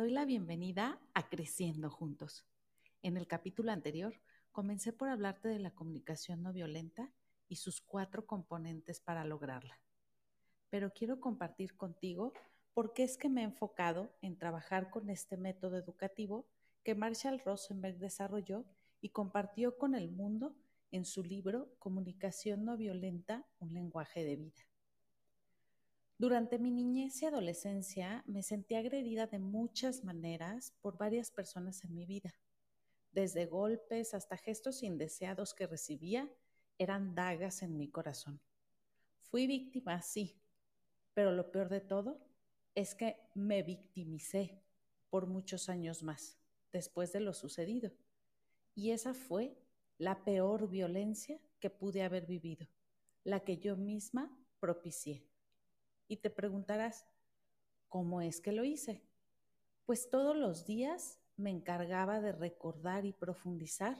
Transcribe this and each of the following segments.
Doy la bienvenida a Creciendo Juntos. En el capítulo anterior comencé por hablarte de la comunicación no violenta y sus cuatro componentes para lograrla. Pero quiero compartir contigo por qué es que me he enfocado en trabajar con este método educativo que Marshall Rosenberg desarrolló y compartió con el mundo en su libro Comunicación no violenta, un lenguaje de vida. Durante mi niñez y adolescencia me sentí agredida de muchas maneras por varias personas en mi vida. Desde golpes hasta gestos indeseados que recibía, eran dagas en mi corazón. Fui víctima, sí, pero lo peor de todo es que me victimicé por muchos años más después de lo sucedido. Y esa fue la peor violencia que pude haber vivido, la que yo misma propicié. Y te preguntarás, ¿cómo es que lo hice? Pues todos los días me encargaba de recordar y profundizar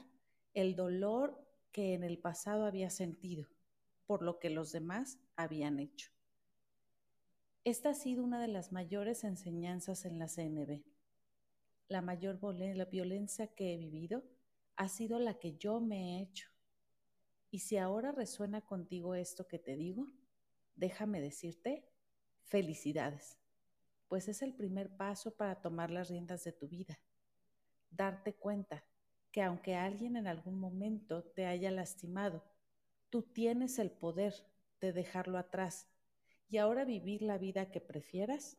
el dolor que en el pasado había sentido por lo que los demás habían hecho. Esta ha sido una de las mayores enseñanzas en la CNB. La mayor la violencia que he vivido ha sido la que yo me he hecho. Y si ahora resuena contigo esto que te digo, déjame decirte Felicidades, pues es el primer paso para tomar las riendas de tu vida. Darte cuenta que aunque alguien en algún momento te haya lastimado, tú tienes el poder de dejarlo atrás y ahora vivir la vida que prefieras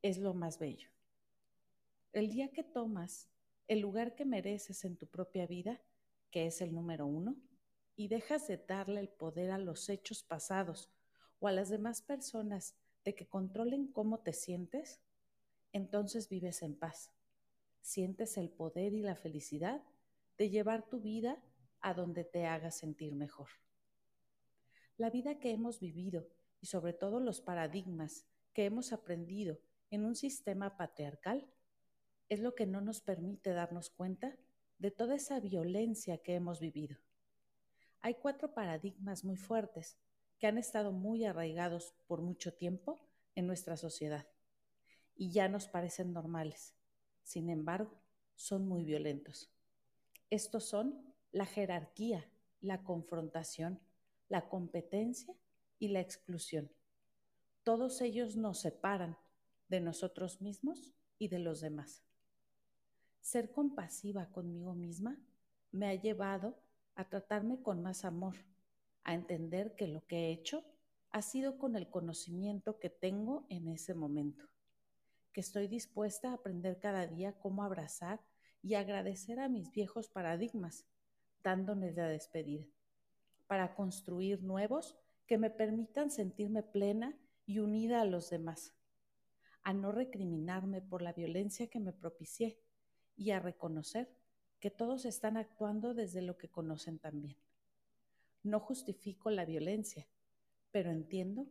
es lo más bello. El día que tomas el lugar que mereces en tu propia vida, que es el número uno, y dejas de darle el poder a los hechos pasados o a las demás personas de que controlen cómo te sientes, entonces vives en paz. Sientes el poder y la felicidad de llevar tu vida a donde te haga sentir mejor. La vida que hemos vivido y sobre todo los paradigmas que hemos aprendido en un sistema patriarcal es lo que no nos permite darnos cuenta de toda esa violencia que hemos vivido. Hay cuatro paradigmas muy fuertes que han estado muy arraigados por mucho tiempo en nuestra sociedad y ya nos parecen normales. Sin embargo, son muy violentos. Estos son la jerarquía, la confrontación, la competencia y la exclusión. Todos ellos nos separan de nosotros mismos y de los demás. Ser compasiva conmigo misma me ha llevado a tratarme con más amor, a entender que lo que he hecho ha sido con el conocimiento que tengo en ese momento, que estoy dispuesta a aprender cada día cómo abrazar y agradecer a mis viejos paradigmas, dándoles la despedida, para construir nuevos que me permitan sentirme plena y unida a los demás, a no recriminarme por la violencia que me propicié y a reconocer que todos están actuando desde lo que conocen también. No justifico la violencia, pero entiendo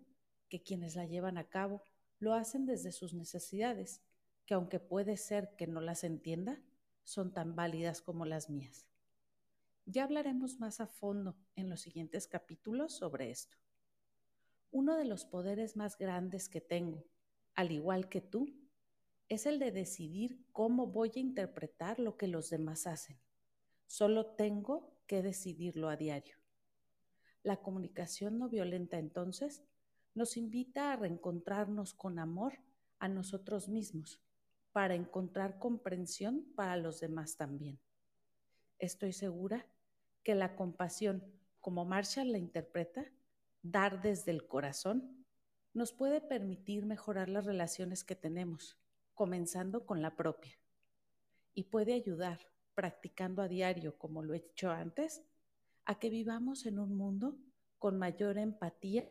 que quienes la llevan a cabo lo hacen desde sus necesidades, que aunque puede ser que no las entienda, son tan válidas como las mías. Ya hablaremos más a fondo en los siguientes capítulos sobre esto. Uno de los poderes más grandes que tengo, al igual que tú, es el de decidir cómo voy a interpretar lo que los demás hacen. Solo tengo que decidirlo a diario. La comunicación no violenta entonces nos invita a reencontrarnos con amor a nosotros mismos para encontrar comprensión para los demás también. Estoy segura que la compasión, como Marshall la interpreta, dar desde el corazón, nos puede permitir mejorar las relaciones que tenemos, comenzando con la propia, y puede ayudar, practicando a diario como lo he hecho antes, a que vivamos en un mundo con mayor empatía